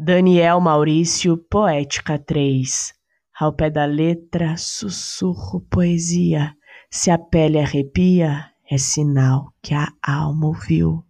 Daniel Maurício, Poética 3. Ao pé da letra, sussurro poesia. Se a pele arrepia, é sinal que a alma ouviu.